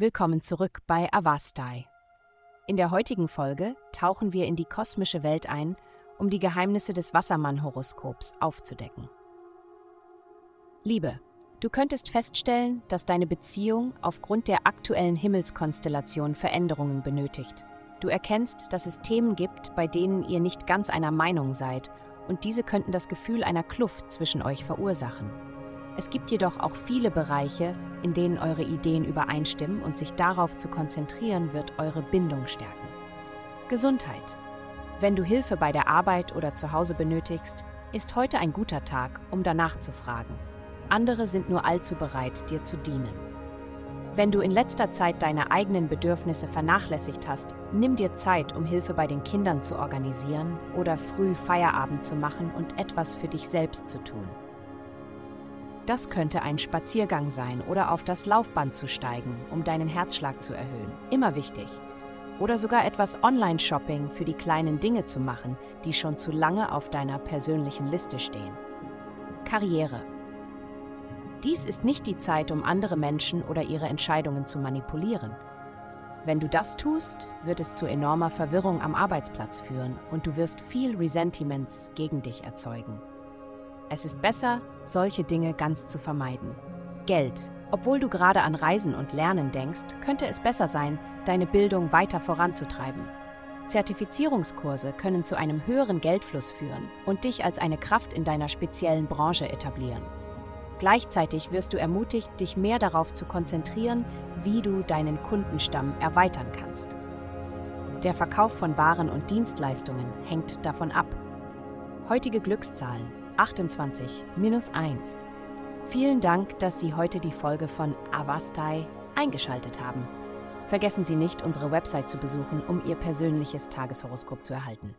Willkommen zurück bei Avastai. In der heutigen Folge tauchen wir in die kosmische Welt ein, um die Geheimnisse des Wassermann-Horoskops aufzudecken. Liebe, du könntest feststellen, dass deine Beziehung aufgrund der aktuellen Himmelskonstellation Veränderungen benötigt. Du erkennst, dass es Themen gibt, bei denen ihr nicht ganz einer Meinung seid, und diese könnten das Gefühl einer Kluft zwischen euch verursachen. Es gibt jedoch auch viele Bereiche, in denen eure Ideen übereinstimmen und sich darauf zu konzentrieren wird eure Bindung stärken. Gesundheit. Wenn du Hilfe bei der Arbeit oder zu Hause benötigst, ist heute ein guter Tag, um danach zu fragen. Andere sind nur allzu bereit, dir zu dienen. Wenn du in letzter Zeit deine eigenen Bedürfnisse vernachlässigt hast, nimm dir Zeit, um Hilfe bei den Kindern zu organisieren oder früh Feierabend zu machen und etwas für dich selbst zu tun. Das könnte ein Spaziergang sein oder auf das Laufband zu steigen, um deinen Herzschlag zu erhöhen. Immer wichtig. Oder sogar etwas Online-Shopping für die kleinen Dinge zu machen, die schon zu lange auf deiner persönlichen Liste stehen. Karriere. Dies ist nicht die Zeit, um andere Menschen oder ihre Entscheidungen zu manipulieren. Wenn du das tust, wird es zu enormer Verwirrung am Arbeitsplatz führen und du wirst viel Resentiments gegen dich erzeugen. Es ist besser, solche Dinge ganz zu vermeiden. Geld. Obwohl du gerade an Reisen und Lernen denkst, könnte es besser sein, deine Bildung weiter voranzutreiben. Zertifizierungskurse können zu einem höheren Geldfluss führen und dich als eine Kraft in deiner speziellen Branche etablieren. Gleichzeitig wirst du ermutigt, dich mehr darauf zu konzentrieren, wie du deinen Kundenstamm erweitern kannst. Der Verkauf von Waren und Dienstleistungen hängt davon ab. Heutige Glückszahlen 28 minus 1. Vielen Dank, dass Sie heute die Folge von Avastai eingeschaltet haben. Vergessen Sie nicht, unsere Website zu besuchen, um Ihr persönliches Tageshoroskop zu erhalten.